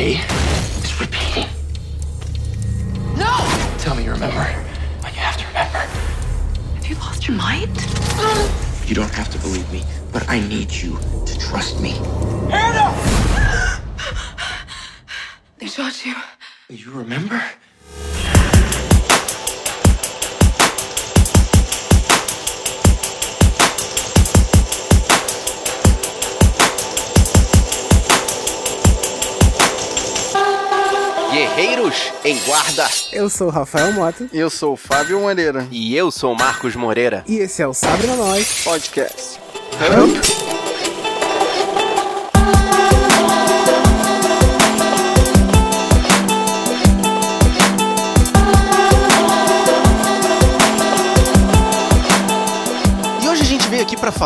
day is repeating. No! Tell me you remember. But you have to remember. Have you lost your mind? You don't have to believe me, but I need you to trust me. Hannah! They shot you. You remember? Em Guarda. Eu sou o Rafael Mota Eu sou o Fábio Moreira. E eu sou Marcos Moreira. e esse é o Sabre na Nós. Podcast. E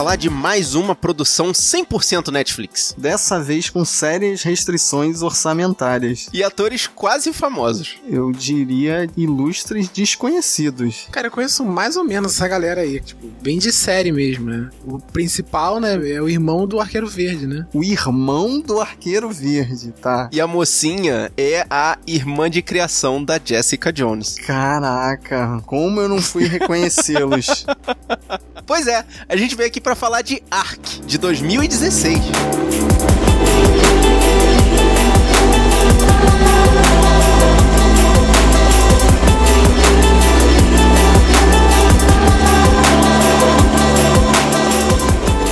falar de mais uma produção 100% Netflix. Dessa vez com sérias restrições orçamentárias. E atores quase famosos. Eu diria ilustres desconhecidos. Cara, eu conheço mais ou menos essa galera aí, tipo, bem de série mesmo, né? O principal, né, é o irmão do Arqueiro Verde, né? O irmão do Arqueiro Verde, tá? E a mocinha é a irmã de criação da Jessica Jones. Caraca, como eu não fui reconhecê-los. Pois é, a gente veio aqui pra falar de Ark, de 2016.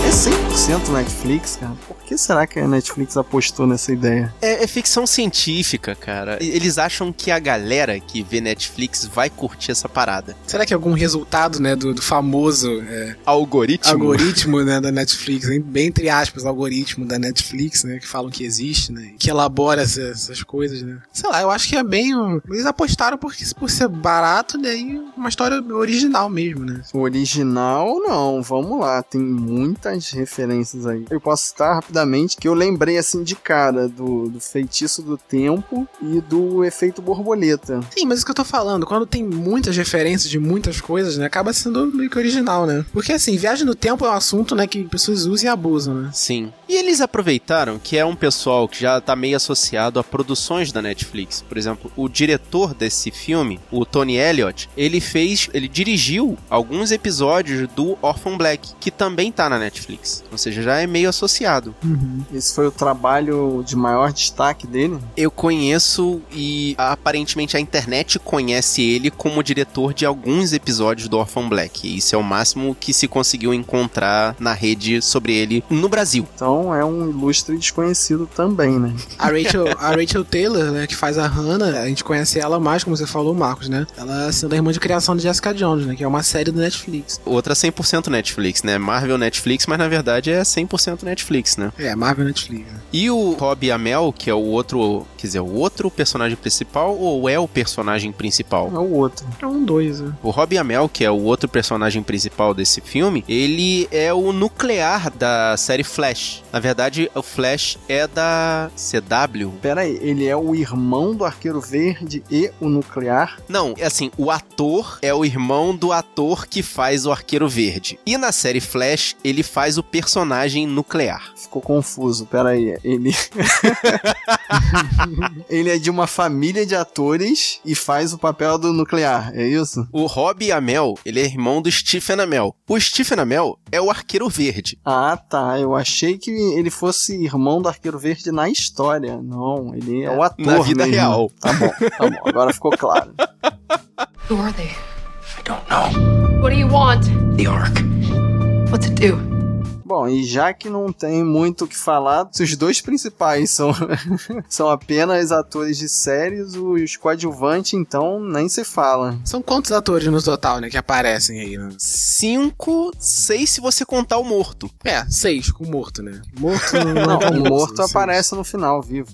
É 100% Netflix, cara. Que será que a Netflix apostou nessa ideia? É, é ficção científica, cara. Eles acham que a galera que vê Netflix vai curtir essa parada. Será que é algum resultado, né, do, do famoso é, Algoritmo? algoritmo, né, da Netflix, hein? bem entre aspas, algoritmo da Netflix, né, que falam que existe, né, que elabora essa- essas coisas, né. Sei lá, eu acho que é bem, eles apostaram por, por ser barato, né, e uma história original mesmo, né. Original, não. Vamos lá. Tem muitas referências aí. Eu posso citar rapidamente que eu lembrei, assim, de cara do, do Feitiço do Tempo e do Efeito Borboleta. Sim, mas isso que eu tô falando, quando tem muitas referências de muitas coisas, né, acaba sendo meio que original, né. Porque assim, viagem no tempo é um assunto, né, que pessoas usam e abusam, né. Sim. E eles aproveitaram que é um pessoal que já tá meio associado a produções da Netflix. Por exemplo, o diretor desse filme, o Tony Elliott, ele fez, ele dirigiu alguns episódios do Orphan Black, que também tá na Netflix. Ou seja, já é meio associado. Esse foi o trabalho de maior destaque dele. Eu conheço e aparentemente a internet conhece ele como diretor de alguns episódios do Orphan Black. E isso é o máximo que se conseguiu encontrar na rede sobre ele no Brasil. Então é um ilustre desconhecido também, né? A Rachel, a Rachel Taylor, né, que faz a Hannah, a gente conhece ela mais, como você falou, Marcos, né? Ela sendo a irmã de criação de Jessica Jones, né? Que é uma série do Netflix. Outra 100% Netflix, né? Marvel Netflix, mas na verdade é 100% Netflix, né? É, Marvel Netflix. né? E o Rob Amell, que é o outro, quer dizer, o outro personagem principal ou é o personagem principal? É o outro. É um dois, né? O Rob Amell, que é o outro personagem principal desse filme, ele é o nuclear da série Flash. Na verdade, o Flash é da CW. Pera aí, ele é o irmão do Arqueiro Verde e o Nuclear. Não, é assim, o ator é o irmão do ator que faz o Arqueiro Verde. E na série Flash, ele faz o personagem nuclear. Ficou confuso, pera aí. Ele. ele é de uma família de atores e faz o papel do Nuclear, é isso? O Rob Amell, ele é irmão do Stephen Amell. O Stephen Amell é o Arqueiro Verde. Ah, tá. Eu achei que ele fosse irmão do Arqueiro Verde na história. Não, ele é o ator. Na vida mesmo. real. Tá bom, tá bom. Agora ficou claro. Who are they? I don't know. What do you want? The Ark. What's it do? Bom, e já que não tem muito o que falar, se os dois principais são, são apenas atores de séries, os coadjuvantes, então, nem se fala. São quantos atores no total, né, que aparecem aí, né? Cinco, seis se você contar o morto. É, seis com morto, né? Morto não, Não, é o morto aparece no final, vivo.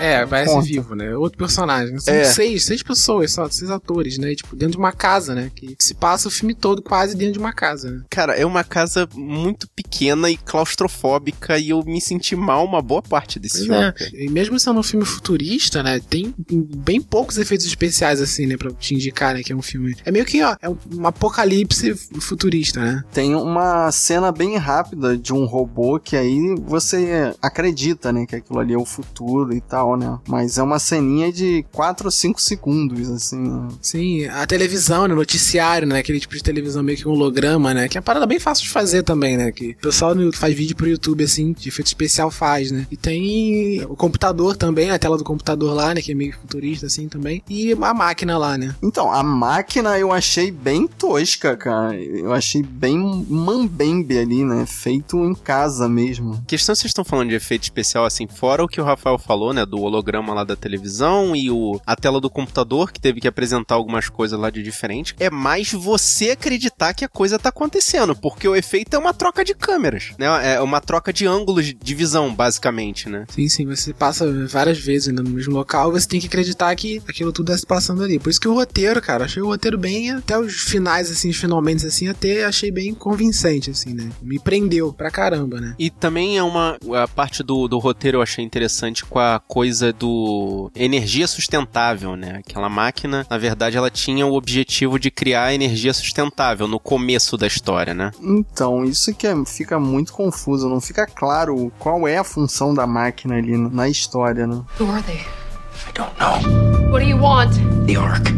É, aparece Conta. vivo, né? Outro personagem. São É. seis, seis pessoas só, seis atores, né? Tipo, dentro de uma casa, né? Que se passa o filme todo quase dentro de uma casa, né? Cara, é uma casa muito pequena e claustrofóbica e eu me senti mal uma boa parte desse Pois filme. é. E mesmo sendo um filme futurista, né? Tem bem poucos efeitos especiais, assim, né? Pra te indicar, né? Que é um filme. É meio que, ó, é um, um apocalipse futurista, né? Tem uma cena bem rápida de um robô que aí você acredita, né, que aquilo ali é o futuro e tal. Real, né? Mas é uma ceninha de 4 ou 5 segundos, assim. Né? Sim, a televisão, né? Noticiário, né? Aquele tipo de televisão meio que um holograma, né? Que é uma parada bem fácil de fazer também, né? Que o pessoal faz vídeo pro YouTube, assim, de efeito especial faz, né? E tem o computador também, a tela do computador lá, né? Que é meio futurista, assim, também. E a máquina lá, né? Então, a máquina eu achei bem tosca, cara. Eu achei bem mambembe ali, né? Feito em casa mesmo. A questão vocês estão falando de efeito especial, assim, fora o que o Rafael falou, né? Do holograma lá da televisão e o, a tela do computador, que teve que apresentar algumas coisas lá de diferente. É mais você acreditar que a coisa tá acontecendo, porque o efeito é uma troca de câmeras, né? É uma troca de ângulos de visão, basicamente, né? Sim, sim. Você passa várias vezes no mesmo local você tem que acreditar que aquilo tudo está se passando ali. Por isso que o roteiro, cara, achei o roteiro bem, até os finais, assim, finalmente, assim, até achei bem convincente, assim, né? Me prendeu pra caramba, né? E também é uma. A parte do, do roteiro eu achei interessante com a coisa do. energia sustentável, né? Aquela máquina, na verdade, ela tinha o objetivo de criar energia sustentável no começo da história, né? Então, isso que é, fica muito confuso, não fica claro qual é a função da máquina ali na história, né? Who are they? I don't know. What do you want? The Ark.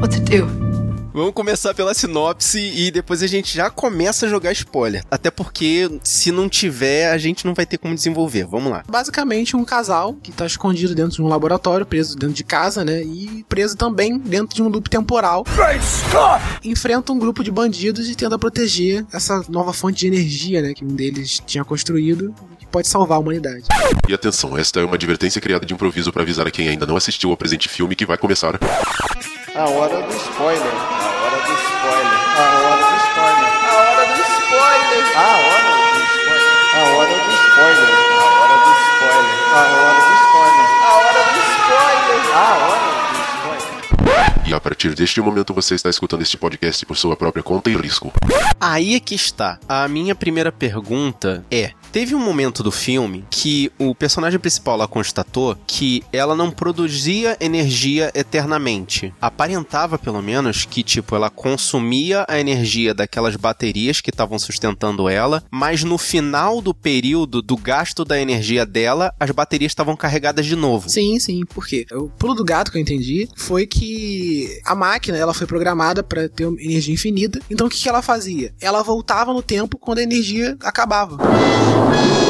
What's it do? Vamos começar pela sinopse e depois a gente já começa a jogar spoiler. Até porque se não tiver, a gente não vai ter como desenvolver. Vamos lá. Basicamente um casal que tá escondido dentro de um laboratório, preso dentro de casa, né? E preso também dentro de um loop temporal. Enfrenta um grupo de bandidos e tenta proteger essa nova fonte de energia, né? Que um deles tinha construído que pode salvar a humanidade. E atenção, esta é uma advertência criada de improviso para avisar a quem ainda não assistiu ao presente filme que vai começar. A hora do spoiler. Spoiler. A hora do spoiler. A hora do spoiler. A hora do spoiler. A hora do spoiler. E a partir deste momento você está escutando este podcast por sua própria conta e risco. Aí é que está. A minha primeira pergunta é: teve um momento do filme que o personagem principal lá constatou que ela não produzia energia eternamente. Aparentava, pelo menos, que tipo ela consumia a energia daquelas baterias que estavam sustentando ela, mas no final do período do gasto da energia dela, as baterias estavam carregadas de novo. Sim, sim, por quê? O pulo do gato que eu entendi foi que a máquina ela foi programada para ter energia infinita. Então o que, que ela fazia? Ela voltava no tempo quando a energia acabava. Thank you.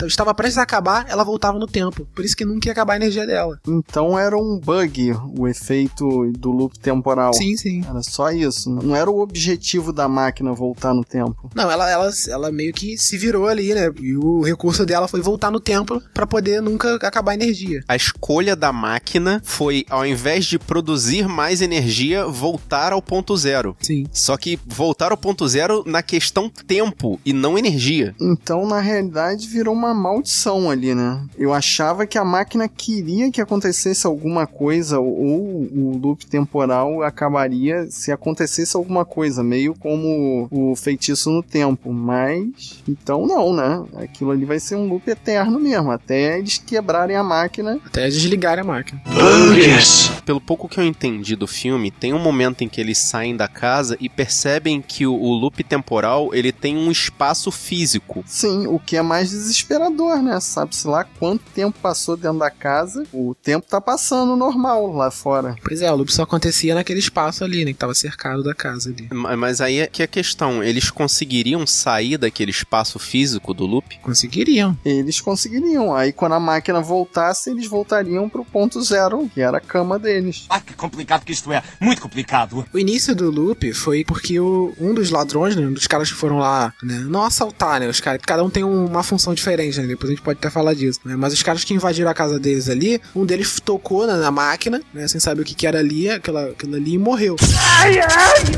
Então, estava prestes a acabar, ela voltava no tempo. Por isso que nunca ia acabar a energia dela. Então era um bug o efeito do loop temporal. Sim, sim. Era só isso. Não era o objetivo da máquina voltar no tempo. Não, ela, ela, ela meio que se virou ali, né? E o recurso dela foi voltar no tempo para poder nunca acabar a energia. A escolha da máquina foi, ao invés de produzir mais energia, voltar ao ponto zero. Sim. Só que voltar ao ponto zero na questão tempo e não energia. Então, na realidade, virou uma maldição ali, né? Eu achava que a máquina queria que acontecesse alguma coisa, ou o loop temporal acabaria se acontecesse alguma coisa, meio como o feitiço no tempo. Mas, então não, né? Aquilo ali vai ser um loop eterno mesmo, até eles quebrarem a máquina. Até desligarem a máquina. Pelo pouco que eu entendi do filme, tem um momento em que eles saem da casa e percebem que o, o loop temporal ele tem um espaço físico. Sim, o que é mais desesperador, né? Sabe-se lá quanto tempo passou dentro da casa, o tempo tá passando normal lá fora. Pois é, o loop só acontecia naquele espaço ali, né? Que tava cercado da casa ali. Ma- Mas aí é que a questão, eles conseguiriam sair daquele espaço físico do loop? Conseguiriam. Eles conseguiriam. Aí quando a máquina voltasse, eles voltariam pro ponto zero, que era a cama deles. Ah, que complicado que isto é. Muito complicado. O início do loop foi porque o, um dos ladrões, né, um dos caras que foram lá, né, não assaltar, né, os caras, cada um tem um- uma função diferente, né, depois a gente pode até falar disso, né, mas os caras que invadiram a casa deles ali, um deles tocou na, na máquina, né, sem saber o que que era ali, aquela, aquilo ali e morreu.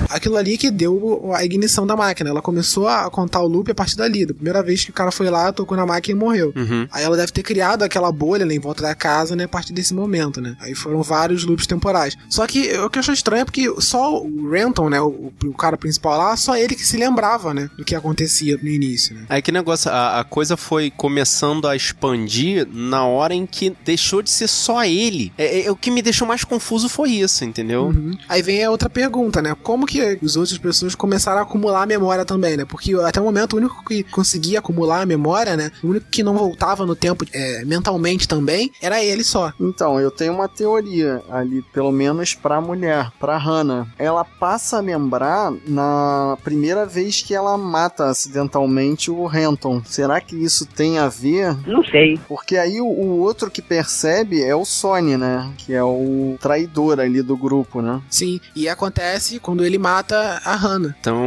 Aquilo ali que deu a ignição da máquina, ela começou a contar o loop a partir dali, da primeira vez que o cara foi lá, tocou na máquina e morreu. Uhum. Aí ela deve ter criado aquela bolha né, em volta da casa, né, a partir desse momento, né? Aí foram vários loops temporais. Só que o que eu acho estranho é porque só o Renton, né, o, o cara principal lá, só ele que se lembrava, né, do que acontecia no início, né? Aí que negócio, a, a coisa foi começando a expandir na hora em que deixou de ser só ele. É, é- o que me deixou mais confuso foi isso, entendeu? Uhum. Aí vem a outra pergunta, né? Como que as outras pessoas começaram a acumular a memória também, né? Porque até o momento o único que conseguia acumular a memória, né? O único que não voltava no tempo é, mentalmente também era ele só. Então, eu tenho uma teoria ali, pelo menos pra mulher, pra Hannah. Ela passa a lembrar na primeira vez que ela mata acidentalmente o Renton. Será que isso tem a ver? Não sei. Porque aí o, o outro que percebe é o Sony, né? Que é o traidor ali do grupo, né? Sim, e acontece quando ele mata a Hannah. Então,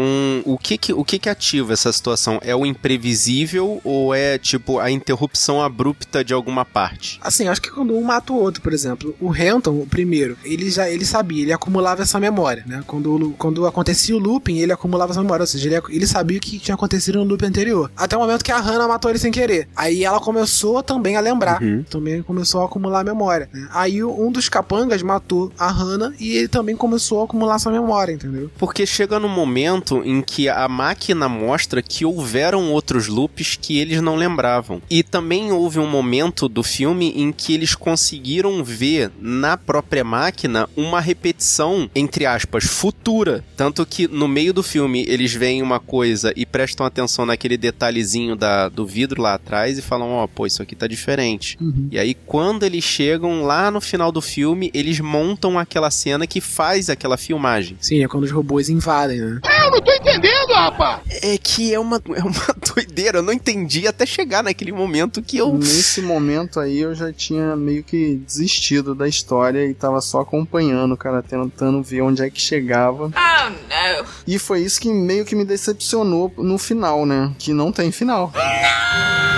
o que que, o que que ativa essa situação? É o imprevisível ou é, tipo, a interrupção abrupta de alguma parte? Assim, acho que quando um mata o outro, por exemplo, o Renton, o primeiro, ele já ele sabia, ele acumulava essa memória, né? Quando, o- quando acontecia o looping, ele acumulava essa memória, ou seja, ele, ele sabia o que tinha acontecido no loop anterior. Até o momento que a Hannah matou ele sem querer. Aí ela começou também a lembrar, também começou a acumular a memória. né? Aí um dos capangas matou a Hannah e ele também começou a acumular essa memória, entendeu? Porque chega no momento em que a máquina mostra que houveram outros loops que eles não lembravam. E também houve um momento do filme em que eles conseguiram ver na própria máquina uma repetição, entre aspas, futura. Tanto que no meio do filme eles veem uma coisa e prestam atenção naquele detalhezinho da, do vidro lá atrás e falam: Ó, pô, isso aqui tá diferente. E aí, quando eles chegam lá no final do filme, eles montam aquela cena que faz aquela filmagem. Sim, é quando os robôs invadem, né? É que é uma, é uma doideira, eu não entendi até chegar naquele momento que eu. Nesse momento aí eu já tinha meio que desistido da história e tava só acompanhando, o cara, tentando ver onde é que chegava. Oh, no. E foi isso que meio que me decepcionou no final, né? Que não tem final. É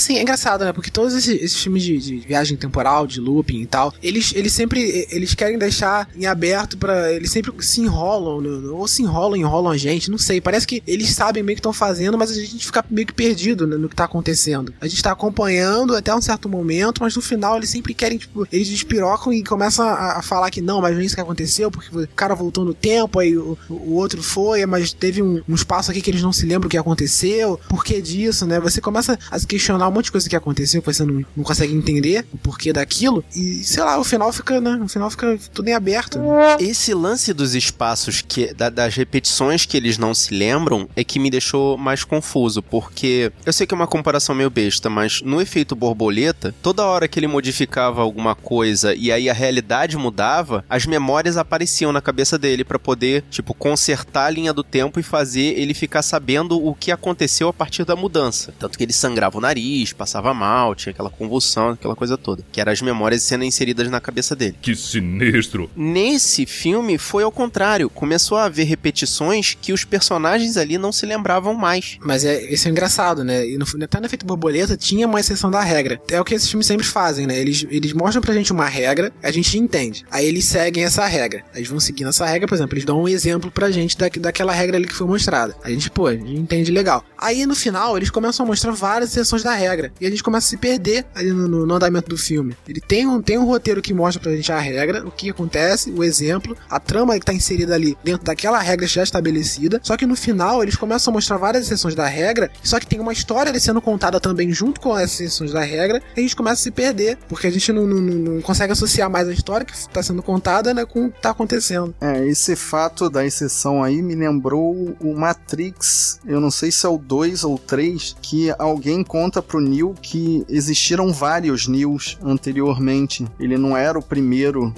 assim, é engraçado, né? Porque todos esses, esses filmes de, de viagem temporal, de looping e tal, eles, eles sempre eles querem deixar em aberto para Eles sempre se enrolam, no- ou se enrolam, enrolam a gente, não sei. Parece que eles sabem meio que estão fazendo, mas a gente fica meio que perdido né, no que tá acontecendo. A gente tá acompanhando até um certo momento, mas no final eles sempre querem, tipo, eles despirocam e começam a, a falar que não, mas não é isso que aconteceu, porque o cara voltou no tempo, aí o, o outro foi, mas teve um, um espaço aqui que eles não se lembram o que aconteceu, por que disso, né? Você começa a se questionar um monte de coisa que aconteceu, que você não, não consegue entender o porquê daquilo, e sei lá, o final fica, né? O final fica tudo em aberto. Esse lance dos espaços, que da- das repetições que eles não se lembram, é que me deixou mais confuso, porque eu sei que é uma comparação meio besta, mas no efeito borboleta, toda hora que ele modificava alguma coisa e aí a realidade mudava, as memórias apareciam na cabeça dele pra poder, tipo, consertar a linha do tempo e fazer ele ficar sabendo o que aconteceu a partir da mudança. Tanto que ele sangrava o nariz, passava mal, tinha aquela convulsão, aquela coisa toda. Que eram as memórias sendo inseridas na cabeça dele. Que sinistro. Nesse filme foi ao contrário. Começou a haver repetições que os personagens ali não se lembravam mais. Mas é, isso é engraçado, né? E no, até no efeito borboleta tinha uma exceção da regra. É o que esses filmes sempre fazem, né? Eles, eles mostram pra gente uma regra, a gente entende. Aí eles seguem essa regra. Aí Eles vão seguindo essa regra, por exemplo, eles dão um exemplo pra gente da, daquela regra ali que foi mostrada. A gente, pô, a gente entende legal. Aí no final eles começam a mostrar várias exceções da regra. E a gente começa a se perder ali no, no- andamento do filme. Ele tem um, tem um roteiro que mostra pra gente a regra, o que acontece, o exemplo, a trama que tá inserida ali dentro daquela regra já estabelecida. Só que no final eles começam a mostrar várias exceções da regra, só que tem uma história sendo contada também junto com essas exceções da regra, e a gente começa a se perder, porque a gente não, não- não- consegue associar mais a história que tá sendo contada né, com o que tá acontecendo. É, esse fato da exceção aí me lembrou o Matrix, eu não sei se é o 2 ou 3, que alguém conta pro Neo que existiram vários Neos anteriormente. Ele não era o primeiro.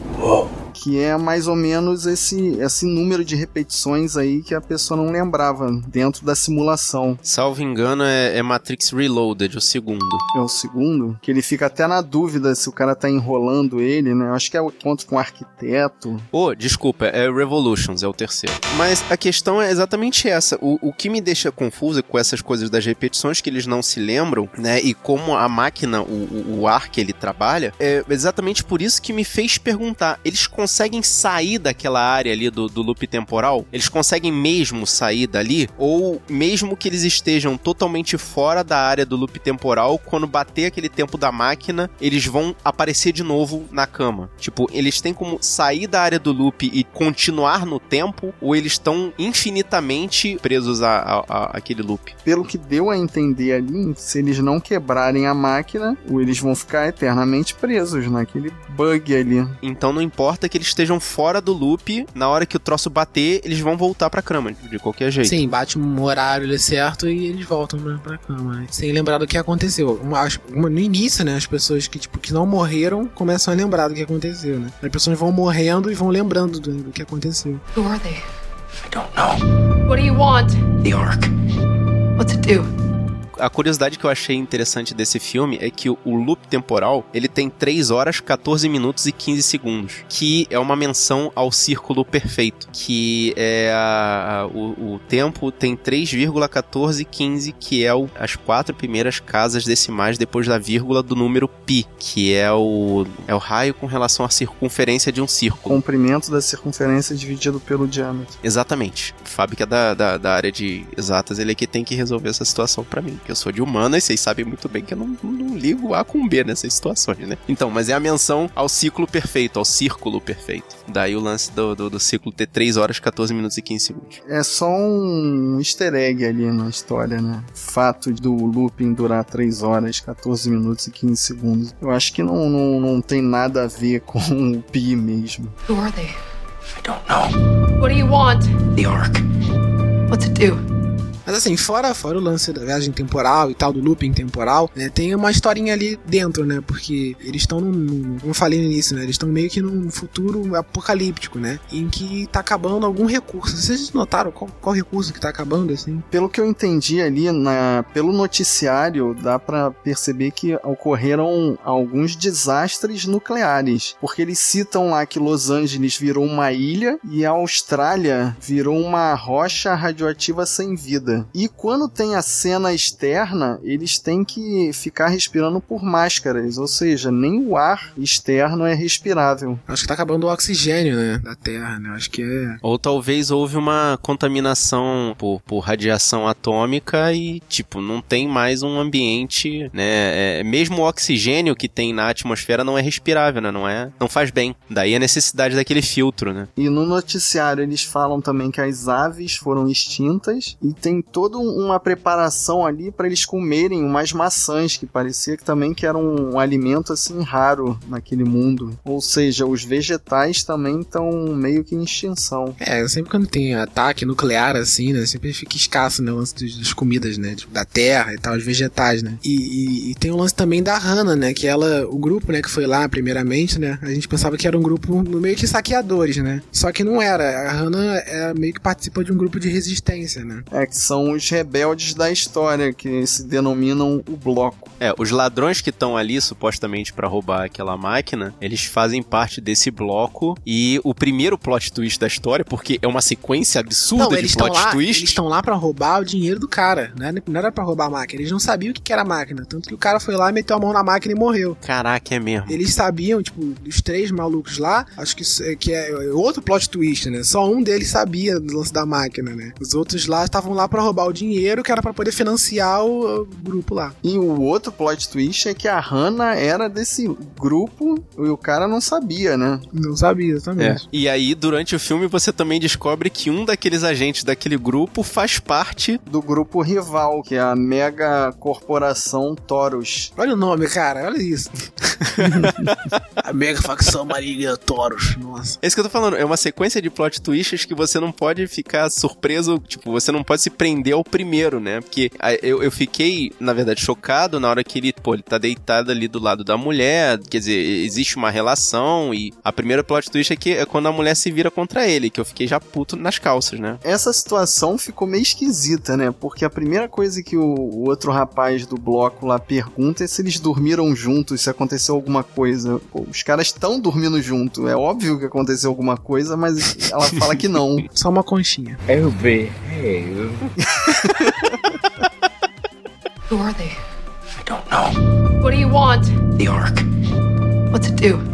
Que é mais ou menos esse, esse número de repetições aí que a pessoa não lembrava dentro da simulação. Salvo engano, é, é Matrix Reloaded, o segundo. É o segundo, que ele fica até na dúvida se o cara tá enrolando ele, né? Eu acho que é o ponto com o arquiteto. Oh, desculpa, é Revolutions, é o terceiro. Mas a questão é exatamente essa. O, o que me deixa confuso com essas coisas das repetições que eles não se lembram, né? E como a máquina, o, o, o ar que ele trabalha, é exatamente por isso que me fez perguntar. Eles conseguem sair daquela área ali do, do loop temporal? Eles conseguem mesmo sair dali? Ou mesmo que eles estejam totalmente fora da área do loop temporal, quando bater aquele tempo da máquina, eles vão aparecer de novo na cama? Tipo, eles têm como sair da área do loop e continuar no tempo? Ou eles estão infinitamente presos a, a, a aquele loop? Pelo que deu a entender ali, se eles não quebrarem a máquina, ou eles vão ficar eternamente presos naquele bug ali. Então não importa que eles estejam fora do loop, na hora que o troço bater, eles vão voltar pra cama, de qualquer jeito. Sim, bate um horário ali certo e eles voltam pra, pra cama. né? Sem lembrar do que aconteceu. Uma- uma- no início, né, as pessoas que, tipo, que não morreram começam a lembrar do que aconteceu, né? As pessoas vão morrendo e vão lembrando do, do que aconteceu. Who are they? I don't know. What do you want? The Ark. What's it do? A curiosidade que eu achei interessante desse filme é que o loop temporal, ele tem 3 horas, 14 minutos e 15 segundos, que é uma menção ao círculo perfeito, que é a- a- o, o tempo tem 3,1415, que é o- as quatro primeiras casas decimais depois da vírgula do número pi, que é o, é o raio com relação à circunferência de um círculo. Comprimento da circunferência dividido pelo diâmetro. Exatamente. O Fábio, que é da, da, da área de exatas, ele é que tem que resolver essa situação pra mim. Porque eu sou de humanas, vocês sabem muito bem que eu não, não ligo A com B nessas situações, né? Então, mas é a menção ao ciclo perfeito, ao círculo perfeito. Daí o lance do, do, do ciclo ter 3 horas, 14 minutos e 15 segundos. É só um easter egg ali na história, né? Fato do looping durar 3 horas, 14 minutos e 15 segundos. Eu acho que não, não, não tem nada a ver com o pi mesmo. Who are they? I don't know. What do you want? The Ark. What's it do? Mas assim, fora, fora o lance da viagem temporal e tal, do looping temporal, né, tem uma historinha ali dentro, né? Porque eles estão num, Como eu falei no início, né? Eles estão meio que num futuro apocalíptico, né? Em que tá acabando algum recurso. Vocês notaram qual, qual recurso que tá acabando, assim? Pelo que eu entendi ali, na, pelo noticiário, dá pra perceber que ocorreram alguns desastres nucleares. Porque eles citam lá que Los Angeles virou uma ilha e a Austrália virou uma rocha radioativa sem vida. E quando tem a cena externa, eles têm que ficar respirando por máscaras, ou seja, nem o ar externo é respirável. Acho que tá acabando o oxigênio, né? Da Terra, né? Acho que é. Ou talvez houve uma contaminação por, por radiação atômica e, tipo, não tem mais um ambiente, né? É, mesmo o oxigênio que tem na atmosfera não é respirável, né? Não é, não faz bem. Daí a necessidade daquele filtro, né? E no noticiário eles falam também que as aves foram extintas e tem toda um- uma preparação ali para eles comerem umas maçãs que parecia que também que era um, um alimento assim raro naquele mundo. Ou seja, os vegetais também estão meio que em extinção. É, sempre quando tem ataque nuclear, assim, né? Sempre fica escasso, né? O lance das comidas, né? tipo, Da terra e tal, os vegetais, né? E, e- e tem o lance também da Hannah, né? Que ela, o grupo, né, que foi lá primeiramente, né? A gente pensava que era um grupo meio que saqueadores, né? Só que não era. A Hannah é, meio que participa de um grupo de resistência, né? É que são os rebeldes da história que se denominam o bloco. É, os ladrões que estão ali supostamente pra roubar aquela máquina, eles fazem parte desse bloco e o primeiro plot twist da história, porque é uma sequência absurda Não, de eles estão plot lá, twist. eles estão lá para roubar o dinheiro do cara, né? Não era pra roubar a máquina. Eles não sabiam o que era a máquina, tanto que o cara foi lá, meteu a mão na máquina e morreu. Caraca, é mesmo. Eles sabiam, tipo, os três malucos lá, acho que, é- que é outro plot twist, né? Só um deles sabia do lance da máquina, né? Os outros lá estavam lá pra roubar o dinheiro que era pra poder financiar o, o grupo lá. E o outro plot twist é que a Hannah era desse grupo e o cara não sabia, né? Não sabia É. também. E aí, durante o filme, você também descobre que um daqueles agentes daquele grupo faz parte. Do grupo rival, que é a mega corporação Taurus. Olha o nome, cara, olha isso. a mega facção maligna Toros. Nossa. É isso que eu tô falando, é uma sequência de plot twists que você não pode ficar surpreso, tipo, você não pode se prender ao primeiro, né? Porque eu, eu fiquei, na verdade, chocado na hora que ele, pô, ele tá deitado ali do lado da mulher, quer dizer, existe uma relação e a primeira plot twist é que é quando a mulher se vira contra ele, que eu fiquei já puto nas calças, né? Essa situação ficou meio esquisita, né? Porque a primeira coisa que o, o outro rapaz do bloco lá pergunta é se eles dormiram juntos, se aconteceu alguma coisa. Pô, os caras estão dormindo junto. É óbvio que aconteceu alguma coisa, mas ela fala que não. Só uma conchinha. Who are they? I don't know. What do you want? The Ark. What's it do?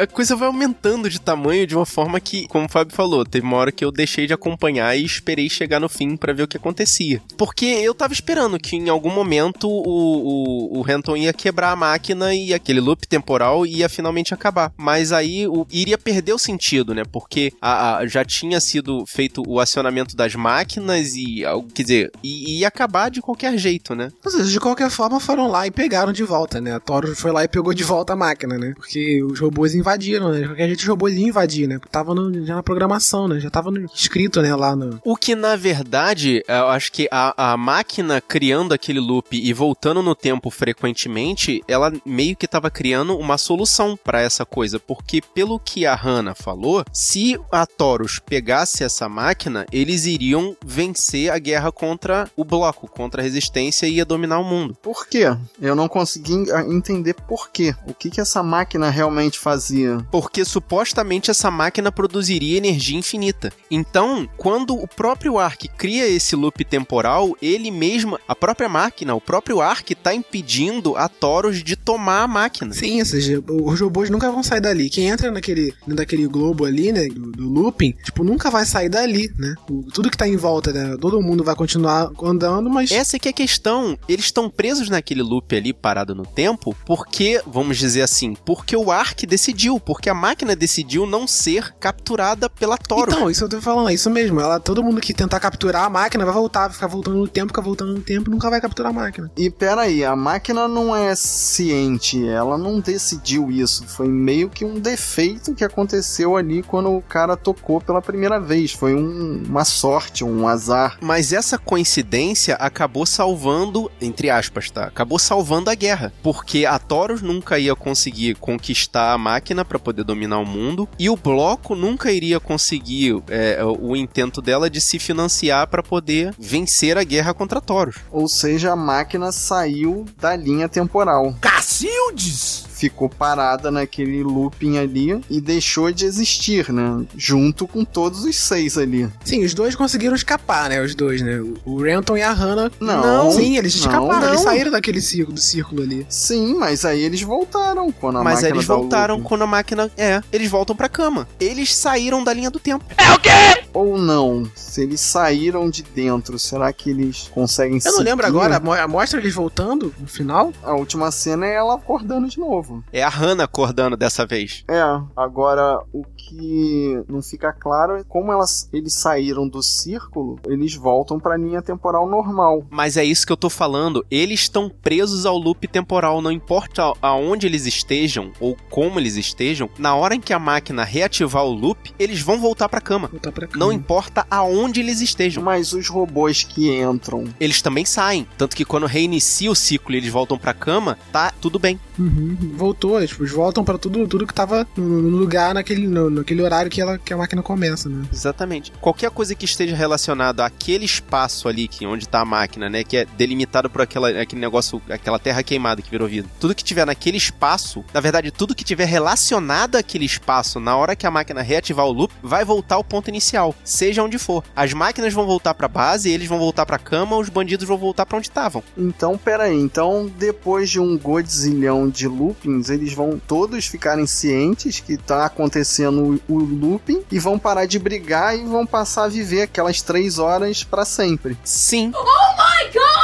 A coisa vai aumentando de tamanho de uma forma que, como o Fábio falou, teve uma hora que eu deixei de acompanhar e esperei chegar no fim para ver o que acontecia. Porque eu tava esperando que em algum momento o, o, o Renton ia quebrar a máquina e aquele loop temporal ia finalmente acabar. Mas aí o, iria perder o sentido, né? Porque a, a, já tinha sido feito o acionamento das máquinas e, quer dizer, ia acabar de qualquer jeito, né? Seja, de qualquer forma foram lá e pegaram de volta, né? A Toro foi lá e pegou de volta a máquina, né? Porque os robôs invadiram, né? De qualquer jeito os robôs iam invadir, né? Porque tava no, já na programação, né? Já tava no, escrito, né? Lá no... O que, na verdade, eu acho que a, a máquina criando aquele loop e voltando no tempo frequentemente, ela meio que tava criando uma solução para essa coisa. Porque, pelo que a Hannah falou, se a Taurus pegasse essa máquina, eles iriam vencer a guerra contra o bloco, contra a resistência e ia dominar o mundo. Por quê? Eu não consegui entender por quê. O que, que essa máquina realmente fazia? Porque supostamente essa máquina produziria energia infinita. Então, quando o próprio Ark cria esse loop temporal, ele mesmo, a própria máquina, o próprio Ark está impedindo a Taurus de tomar a máquina. Sim, ou seja, os robôs nunca vão sair dali. Quem entra naquele, naquele globo ali, né, do, do looping, tipo, nunca vai sair dali, né? O, tudo que tá em volta, né, todo mundo vai continuar andando, mas... Essa é que é a questão. Eles estão presos naquele loop ali, parado no tempo, porque, vamos dizer assim, porque o Ark decidiu, porque a máquina decidiu não ser capturada pela Toro. Então, isso eu tô falando, é isso mesmo. Ela, todo mundo que tentar capturar a máquina vai voltar, vai ficar voltando no tempo, ficar voltando no tempo, nunca vai capturar a máquina. E peraí, a máquina não é ciente, ela não decidiu isso. Foi meio que um defeito que aconteceu ali quando o cara tocou pela primeira vez. Foi um, uma sorte, um azar. Mas essa coincidência acabou salvando, entre aspas, tá? Acabou salvando a guerra. Porque a Taurus nunca ia conseguir conquistar a máquina para poder dominar o mundo. E o bloco nunca iria conseguir é, o intento dela de se financiar para poder vencer a guerra contra Taurus. Ou seja, a máquina saiu da linha temporal. Cacildes! Ficou parada naquele looping ali e deixou de existir, né? Junto com todos os seis ali. Sim, os dois conseguiram escapar, né? Os dois, né? O Renton e a Hannah. Não. não sim, eles escaparam, não. eles saíram daquele círculo, do círculo ali. Sim, mas aí eles voltaram quando a mas máquina. Mas eles voltaram quando a máquina. É, eles voltam pra cama. Eles saíram da linha do tempo. É o quê? Ou não? Se eles saíram de dentro, será que eles conseguem Eu não lembro agora, mostra eles voltando no final? A última cena é ela acordando de novo. É a Hannah acordando dessa vez. É, agora o que não fica claro é como elas, eles saíram do círculo, eles voltam pra linha temporal normal. Mas é isso que eu tô falando, eles estão presos ao loop temporal, não importa aonde eles estejam ou como eles estejam, na hora em que a máquina reativar o loop, eles vão voltar pra cama. Voltar pra cama. Não importa aonde eles estejam. Mas os robôs que entram, eles também saem, tanto que quando reinicia o ciclo e eles voltam pra cama, tá tudo bem. Uhum. Voltou, tipo, eles voltam para tudo, tudo que tava no, lugar naquele, no, naquele horário que, ela, que a máquina começa, né? Exatamente. Qualquer coisa que esteja relacionada àquele espaço ali, que onde tá a máquina, né? Que é delimitado por aquela, aquele negócio, aquela terra queimada que virou vida. Tudo que tiver naquele espaço, na verdade, tudo que tiver relacionado àquele espaço, na hora que a máquina reativar o loop, vai voltar ao ponto inicial, seja onde for. As máquinas vão voltar pra base, eles vão voltar pra cama, os bandidos vão voltar para onde estavam. Então, peraí. Então, depois de um godzilhão de loopings, eles vão todos ficarem cientes que tá acontecendo o, o looping e vão parar de brigar e vão passar a viver aquelas três horas para sempre. Sim. Oh my god!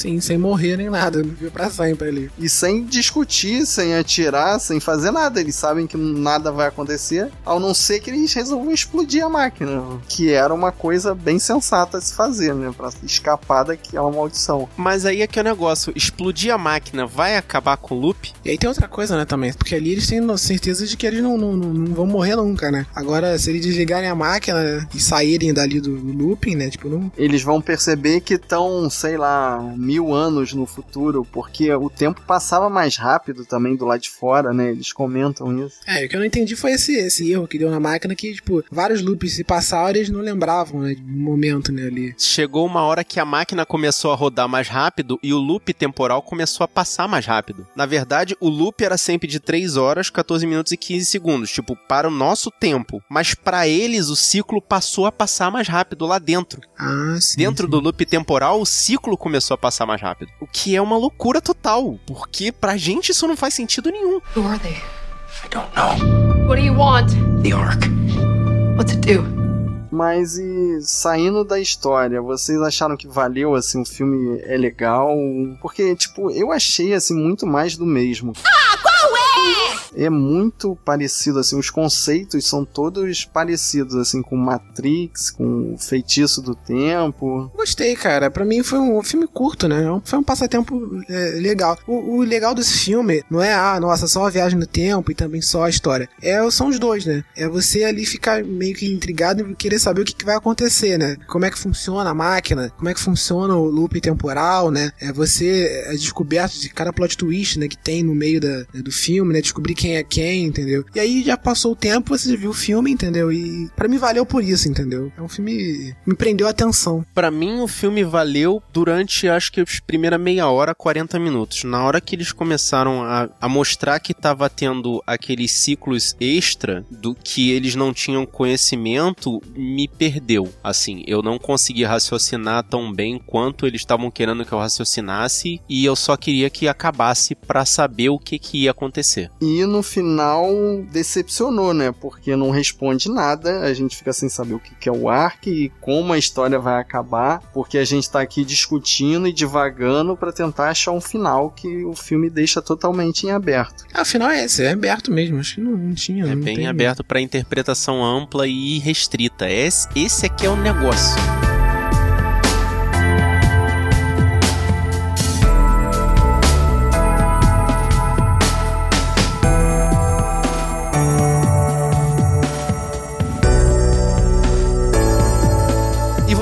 Sim, sem morrer nem nada, viu pra sempre ali. E sem discutir, sem atirar, sem fazer nada. Eles sabem que nada vai acontecer, ao não ser que eles resolvam explodir a máquina, que era uma coisa bem sensata a se fazer, né? Pra escapar daquela maldição. Mas aí é que é o negócio: explodir a máquina vai acabar com o loop? E aí tem outra coisa, né, também. Porque ali eles têm certeza de que eles não, não, não vão morrer nunca, né? Agora, se eles desligarem a máquina e saírem dali do, do looping, né? Tipo, não. Eles vão perceber que estão, sei lá, mil anos no futuro, porque o tempo passava mais rápido também do lado de fora, né? Eles comentam isso. É, o que eu não entendi foi esse, esse erro que deu na máquina, que, tipo, vários loops se passaram eles não lembravam, né? Do momento, né, ali. Chegou uma hora que a máquina começou a rodar mais rápido e o loop temporal começou a passar mais rápido. Na verdade, o loop era sempre de 3 horas, 14 minutos e 15 segundos, tipo, para o nosso tempo. Mas para eles, o ciclo passou a passar mais rápido lá dentro. Ah, sim. Dentro sim. do loop temporal, o ciclo começou a passar passar mais rápido. O que é uma loucura total, porque pra gente isso não faz sentido nenhum. Who are they? I don't know. What do you want? The Ark. What's it do? Mas e saindo da história, vocês acharam que valeu, assim, o filme é legal? Porque, tipo, eu achei, assim, muito mais do mesmo. Ah, é? É muito parecido, assim, os conceitos são todos parecidos, assim, com Matrix, com Feitiço do Tempo. Gostei, cara. Pra mim foi um filme curto, né? Foi um passatempo é, legal. O, o legal desse filme não é, ah, nossa, só a viagem no tempo e também só a história. É, são os dois, né? É você ali ficar meio que intrigado e querer saber o que, que vai acontecer, né? Como é que funciona a máquina, como é que funciona o loop temporal, né? É você a descoberta de cada plot twist, né, que tem no meio da, do filme, né? Descobrir quem é quem, entendeu? E aí já passou o tempo, você viu o filme, entendeu? E pra mim valeu por isso, entendeu? É um filme me prendeu a atenção. Pra mim, o filme valeu durante, acho que, a primeira meia hora, 40 minutos. Na hora que eles começaram a, a mostrar que tava tendo aqueles ciclos extra do que eles não tinham conhecimento, me perdeu. Assim, eu não consegui raciocinar tão bem quanto eles estavam querendo que eu raciocinasse e eu só queria que acabasse pra saber o que que ia acontecer. E no final decepcionou, né? Porque não responde nada, a gente fica sem saber o que é o Ark e como a história vai acabar, porque a gente tá aqui discutindo e divagando pra tentar achar um final que o filme deixa totalmente em aberto. Ah, Afinal é esse, é aberto mesmo. Acho que não, não tinha. É não bem tem- aberto pra interpretação ampla e restrita. Esse, esse aqui é o negócio.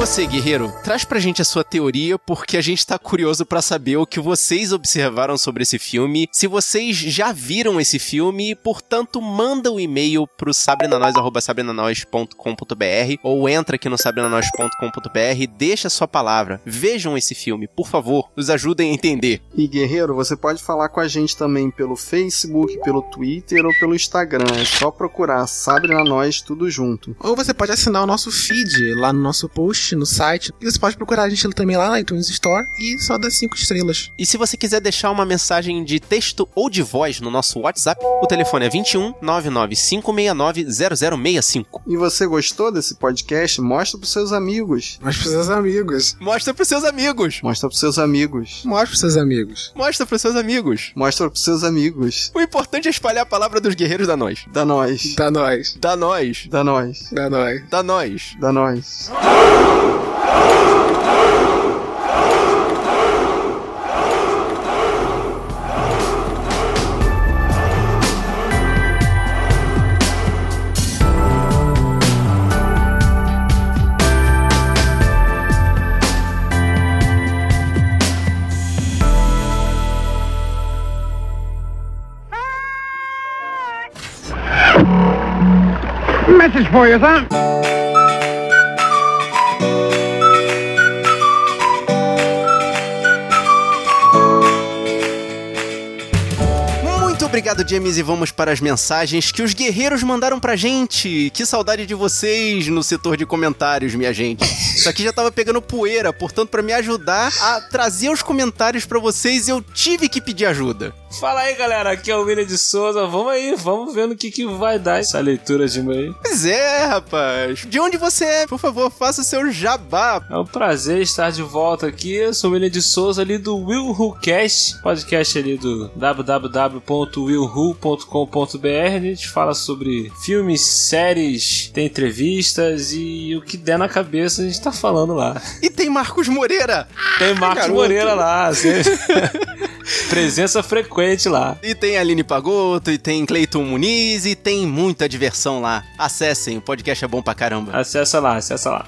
Você, guerreiro, traz pra gente a sua teoria, porque a gente tá curioso pra saber o que vocês observaram sobre esse filme, se vocês já viram esse filme, e, portanto, manda um e-mail pro sabrenanois.sabrenanois.com.br ou entra aqui no sabrenanois.com.br, deixa sua palavra. Vejam esse filme, por favor, nos ajudem a entender. E guerreiro, você pode falar com a gente também pelo Facebook, pelo Twitter ou pelo Instagram. É só procurar Sabre na Nós tudo junto. Ou você pode assinar o nosso feed lá no nosso post, no site. E você pode procurar a gente também lá na iTunes Store e só dar cinco estrelas. E se você quiser deixar uma mensagem de texto ou de voz no nosso WhatsApp, o telefone é 21 99569 0065. E você gostou desse podcast? Mostra pros seus amigos. Mostra pros seus amigos. Mostra pros seus amigos. Mostra pros seus amigos. Mostra pros seus amigos. Mostra pros seus amigos. Mostra pros seus amigos. O importante é espalhar a palavra dos guerreiros da nós. Da nós. Dá nós. Da nós. Da nós. Dá nós. Da nós. Da nós. Message for you, son. Obrigado, James, e vamos para as mensagens que os guerreiros mandaram pra gente. Que saudade de vocês no setor de comentários, minha gente. Isso aqui já tava pegando poeira, portanto, pra me ajudar a trazer os comentários pra vocês, eu tive que pedir ajuda. Fala aí, galera. Aqui é o William de Souza. Vamos aí, vamos vendo o que, que vai dar essa leitura de e-mail. Pois é, rapaz. De onde você é? Por favor, faça o seu jabá. É um prazer estar de volta aqui. Eu sou o William de Souza ali do Will Who Cast, podcast ali do www.willwho.com.br. A gente fala sobre filmes, séries, tem entrevistas e o que der na cabeça a gente tá falando lá. E tem Marcos Moreira. Tem Marcos garoto. Moreira lá. Presença frequente lá. E tem Aline Pagoto, e tem Cleiton Muniz, e tem muita diversão lá. Acessem, o podcast é bom pra caramba. Acessa lá, acessa lá.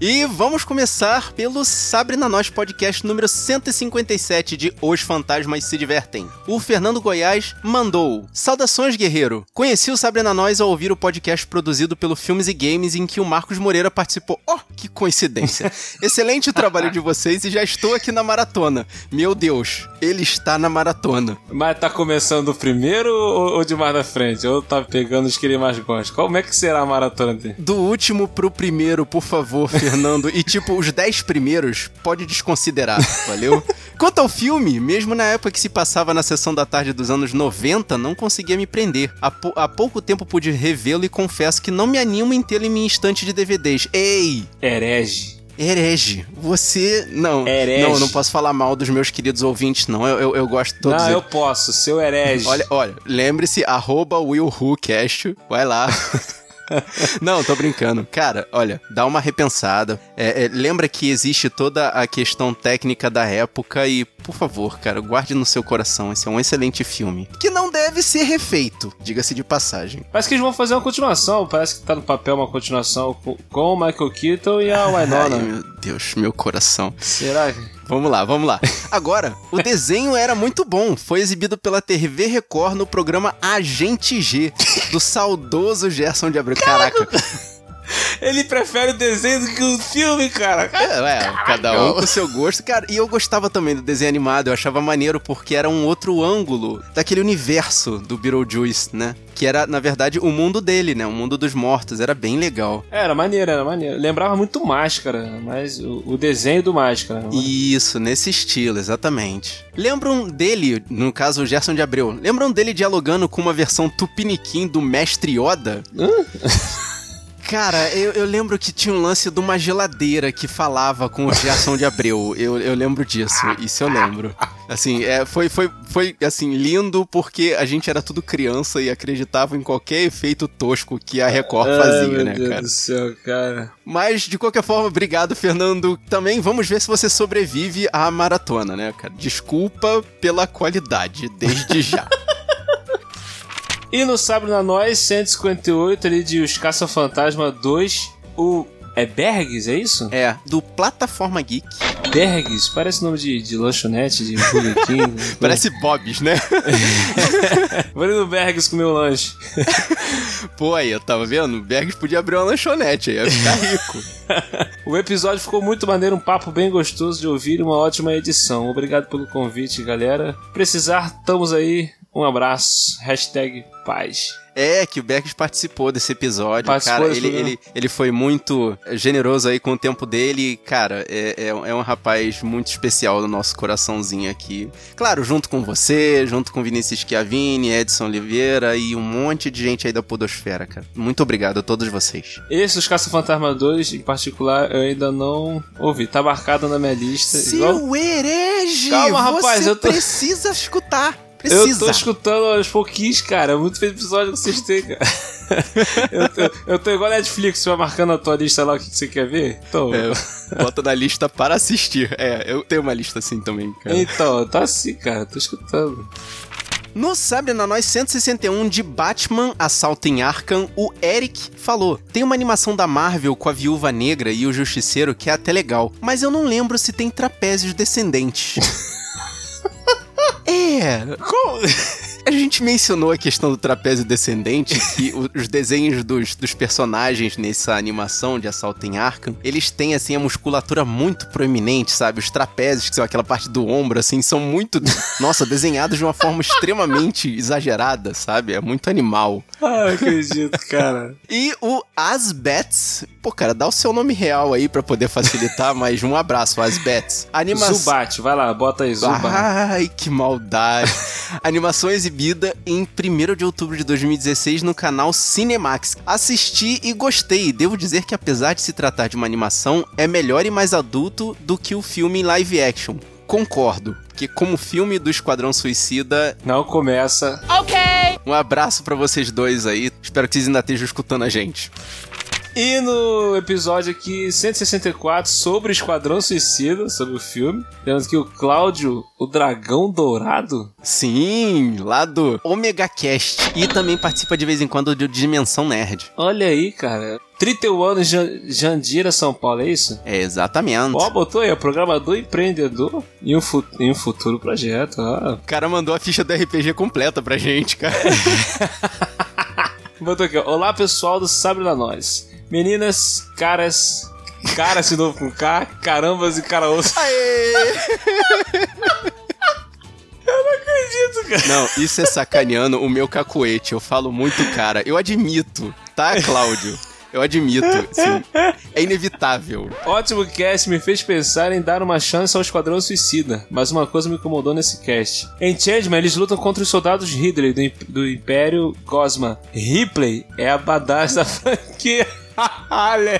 E vamos começar pelo Sabre na Nós podcast número 157 de Os Fantasmas Se Divertem. O Fernando Goiás mandou: Saudações, guerreiro! Conheci o Sabre na Nós ao ouvir o podcast produzido pelo Filmes e Games em que o Marcos Moreira participou. Oh, que coincidência! Excelente o trabalho de vocês e já estou aqui na maratona. Meu Deus, ele está na maratona. Mas tá começando do primeiro ou, ou de mais da frente? Ou tá pegando os que ele mais gosta? Como é que será a maratona dele? Do último pro primeiro, por favor, Fernando. E tipo, os 10 primeiros pode desconsiderar, valeu? Quanto ao filme, mesmo na época que se passava na sessão da tarde dos anos 90, não conseguia me prender. Há, pou- há pouco tempo pude revê-lo e confesso que não me animo em tê-lo em minha estante de DVDs. Ei! Herege. Herege, você. Não, Herege. não, eu não posso falar mal dos meus queridos ouvintes, não. Eu, eu, eu gosto de todos Não, eles. eu posso, seu herege. Olha, olha, lembre-se, arroba WillWhoCast, vai lá. Não, tô brincando. Cara, olha, dá uma repensada. É, é, lembra que existe toda a questão técnica da época e, por favor, cara, guarde no seu coração. Esse é um excelente filme. Que não deve ser refeito, diga-se de passagem. Parece que eles vão fazer uma continuação. Parece que tá no papel uma continuação com, o Michael Keaton e a Ai, Winona. meu Deus, meu coração. Será que... Vamos lá, vamos lá. Agora, o desenho era muito bom. Foi exibido pela TV Record no programa Agente G, do saudoso Gerson de Abreu. Caraca. Ele prefere o desenho do que o filme, cara. É, ué, cada um com o seu gosto. Cara, e eu gostava também do desenho animado. Eu achava maneiro porque era um outro ângulo daquele universo do Beetlejuice, né? Que era, na verdade, o mundo dele, né? O mundo dos mortos. Era bem legal. Era maneiro, era maneiro. Lembrava muito Máscara, mas o, o desenho do Máscara. Isso, nesse estilo, exatamente. Lembram dele, no caso o Gerson de Abreu, lembram dele dialogando com uma versão tupiniquim do Mestre Yoda? Cara, eu, eu lembro que tinha um lance de uma geladeira que falava com o Gerson de Abreu. Eu, eu lembro disso, isso eu lembro. Assim, é, foi, foi, foi assim, lindo porque a gente era tudo criança e acreditava em qualquer efeito tosco que a Record Ai, fazia, meu né, Deus cara? do céu, cara. Mas, de qualquer forma, obrigado, Fernando. Também vamos ver se você sobrevive à maratona, né, cara? Desculpa pela qualidade, desde já. E no Sábado na Nós, 158 ali de Os Caça-Fantasma 2, o... É Bergs, é isso? é, do Plataforma Geek. Bergs, parece nome de, de lanchonete, de Burger King. né? Parece Bob's, né? Vou no Bergs comer o lanche. Pô, aí, eu tava vendo? Bergs podia abrir uma lanchonete aí, ia ficar rico. O episódio ficou muito maneiro, um papo bem gostoso de ouvir e uma ótima edição. Obrigado pelo convite, galera. Precisar, estamos aí. Um abraço. Hashtag paz. É, que o Bergs participou desse episódio. Participou cara, ele, programa. ele, ele foi muito generoso aí com o tempo dele. Cara, é, é, é um rapaz muito especial no nosso coraçãozinho aqui. Claro, junto com você, junto com Vinícius Chiavini, Edson Oliveira e um monte de gente aí da Podosfera, cara. Muito obrigado a todos vocês. Esse, Os Caça-Fantasma 2, em particular, eu ainda não ouvi. Tá marcado na minha lista. Igual- Seu herege! Calma, rapaz, você eu tô- precisa escutar. Eu Precisa. tô escutando aos pouquinhos, cara. Muito feliz episódio que vocês têm, cara. eu, tô, eu tô igual a Netflix, você vai marcando a tua lista lá o que que você quer ver. Então, É, bota na lista para assistir. É, eu tenho uma lista assim também, cara. então tá assim, cara. Tô escutando. No Sabre na Nós 161 de Batman Assalto em Arkham, o Eric falou: Tem uma animação da Marvel com a Viúva Negra e o Justiceiro que é até legal, mas eu não lembro se tem trapézios descendentes. é. Como? A gente mencionou a questão do trapézio descendente, que os desenhos dos, dos personagens nessa animação de Assalto em Arkham, eles têm, assim, a musculatura muito proeminente, sabe? Os trapézios, que são aquela parte do ombro, assim, são muito, nossa, desenhados de uma forma extremamente exagerada, sabe? É muito animal. Ah, eu acredito, cara. E o Asbets, pô, cara, dá o seu nome real aí pra poder facilitar, mas um abraço, Asbets. Animação... Zubat, vai lá, bota aí, Zubat. Ai, que maldade. Animação exibida em 1 de outubro de 2016 no canal Cinemax. Assisti e gostei. Devo dizer que apesar de se tratar de uma animação, é melhor e mais adulto do que o filme em live action. Concordo, porque como filme do Esquadrão Suicida, Não começa. um abraço pra vocês dois aí. Espero que vocês ainda estejam escutando a gente. E no episódio aqui 164 sobre o Esquadrão Suicida, sobre o filme, temos que o Cláudio, o Dragão Dourado, Sim, lá do Omega Cast. E também participa de vez em quando do Dimensão Nerd. olha aí, cara. 31 anos, Jan- Jandira, São Paulo, é isso? É, exatamente. Ó, botou aí, ó, programador empreendedor e um, e um futuro projeto. ó. O cara mandou a ficha do RPG completa pra gente, cara. Botou aqui, ó. Olá pessoal do Sabre da Nós. Meninas, caras, caras de novo com K, carambas e caraoço. Aê! Acredito, cara. Não, isso é sacaneando o meu cacuete. Eu falo muito cara. Eu admito, tá, Cláudio? Eu admito. Sim. É inevitável. Ótimo cast me fez pensar em dar uma chance ao Esquadrão Suicida, mas uma coisa me incomodou nesse cast. Em Changeman, eles lutam contra os soldados Ridley do, do Império Cosma. Ripley é a badass da franquia.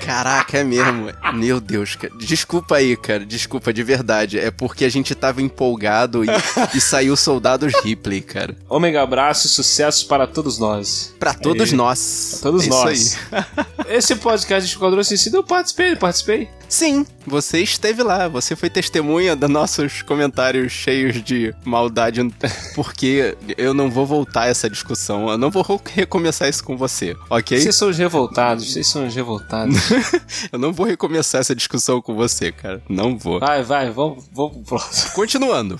Caraca, é mesmo. Meu Deus, cara. Desculpa aí, cara. Desculpa, de verdade. É porque a gente tava empolgado e, e saiu Soldados Ripley, cara. Ômega abraço e sucesso para todos nós. Pra todos Aí. nós. Todos É nós. Esse podcast de Esquadrão Suicida eu participei, participei. Sim, você esteve lá. Você foi testemunha dos nossos comentários cheios de maldade. Porque eu não vou voltar a essa discussão. Eu não vou recomeçar isso com você, ok? Vocês são os revoltados, vocês são os revoltados. Eu não vou recomeçar essa discussão com você, cara. Não vou. Vai, vai, vamos, vamos pro próximo. Continuando.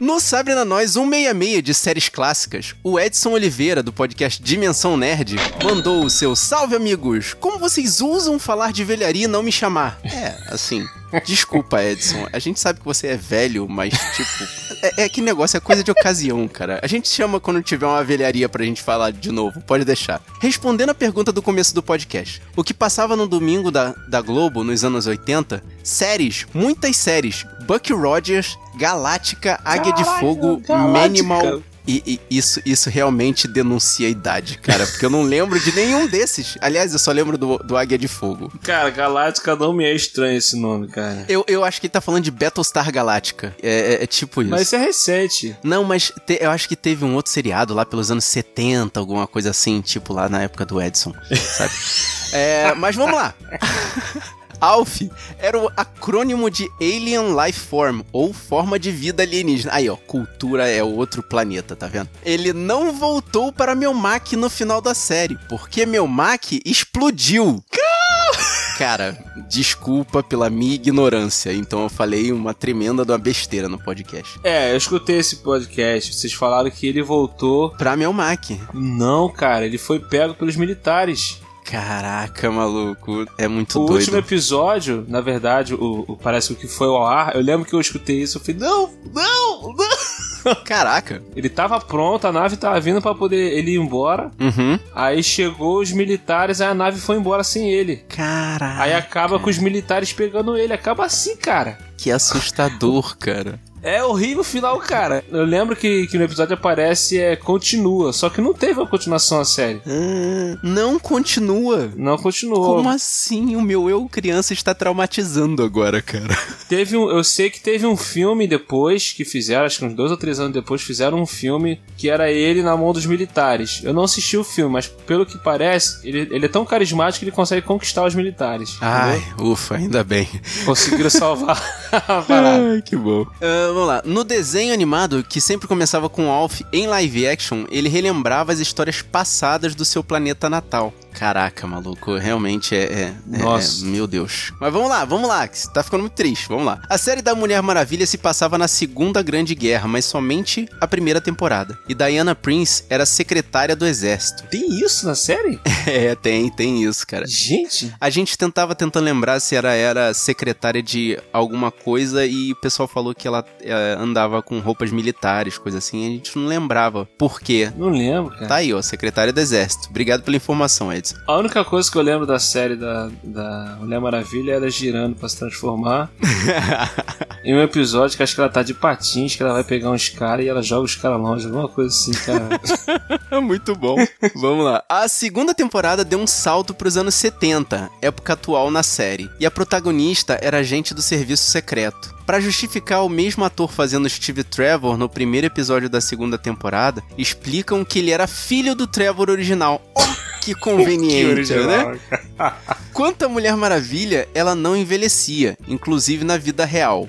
No Sabre na Nós 166 de séries clássicas, o Edson Oliveira, do podcast Dimensão Nerd, mandou o seu Salve amigos! Como vocês usam falar de velharia e não me chamar? É, assim. Desculpa, Edson. A gente sabe que você é velho, mas, tipo. É, é que negócio, é coisa de ocasião, cara. A gente chama quando tiver uma velharia pra gente falar de novo, pode deixar. Respondendo a pergunta do começo do podcast: o que passava no domingo da, da Globo nos anos 80? Séries, muitas séries. Buck Rogers, Galáctica, Águia de Fogo, Galáctica. Manimal. E, e isso, isso realmente denuncia a idade, cara, porque eu não lembro de nenhum desses. Aliás, eu só lembro do, do Águia de Fogo. Cara, Galáctica não me é estranho esse nome, cara. Eu, eu acho que ele tá falando de Battlestar Galáctica. É, é- é tipo isso. Mas isso é recente. Não, mas te- eu acho que teve um outro seriado lá pelos anos 70, alguma coisa assim, tipo lá na época do Edson, sabe? É, mas vamos lá. ALF era o acrônimo de Alien Life Form, ou forma de vida alienígena. Aí, ó, cultura é outro planeta, tá vendo? Ele não voltou para meu Mac no final da série, porque meu Mac explodiu. Cara, desculpa pela minha ignorância. Então eu falei uma tremenda de uma besteira no podcast. É, eu escutei esse podcast. Vocês falaram que ele voltou. Pra meu Mac. Não, cara, ele foi pego pelos militares. Caraca, maluco. É muito o doido. último episódio, na verdade, o, o- parece que foi ao ar. Eu lembro que eu escutei isso. Eu falei, não, não, não. Caraca. Ele tava pronto, a nave tava vindo pra poder ele ir embora. Uhum. Aí chegou os militares, aí a nave foi embora sem ele. Caraca. Aí acaba com os militares pegando ele. Acaba assim, cara. Que assustador, cara. É horrível o final, cara. Eu lembro que, que no episódio aparece é continua, só que não teve uma continuação a série. Ah, não continua. Não continuou. Como assim? O meu eu criança está traumatizando agora, cara. Teve um, eu sei que teve um filme depois que fizeram, acho que uns dois ou três anos depois, fizeram um filme que era ele na mão dos militares. Eu não assisti o filme, mas pelo que parece, ele, ele é tão carismático que ele consegue conquistar os militares. Ai, entendeu? ufa, ainda bem. Conseguiram salvar a parada. Ai, que bom. Ah, vamos lá. No desenho animado, que sempre começava com Alf em live action, ele relembrava as histórias passadas do seu planeta natal. Caraca, maluco, realmente é. é- é- Nossa. é- meu Deus. Mas vamos lá, vamos lá, que tá ficando muito triste. Vamos lá. A série da Mulher Maravilha se passava na Segunda Grande Guerra, mas somente a primeira temporada. E Diana Prince era secretária do exército. Tem isso na série? É, tem, tem isso, cara. Gente, A gente tentava tentando lembrar se ela era secretária de alguma coisa e o pessoal falou que ela eh, andava com roupas militares, coisa assim. A gente não lembrava por quê. não lembro, cara. Tá aí, ó, secretária do Exército. Obrigado pela informação, A única coisa que eu lembro da série da, da Mulher Maravilha era girando pra se transformar. em um episódio que acho que ela tá de patins, que ela vai pegar uns caras e ela joga os caras longe, alguma coisa assim, cara. Muito bom. Vamos lá. A segunda temporada deu um salto pros anos 70, época atual na série. E a protagonista era agente do serviço secreto. Pra justificar o mesmo ator fazendo Steve Trevor no primeiro episódio da segunda temporada, explicam que ele era filho do Trevor original. Oh, que conveniente, né? Quanto à Mulher Maravilha, ela não envelhecia, inclusive na vida real.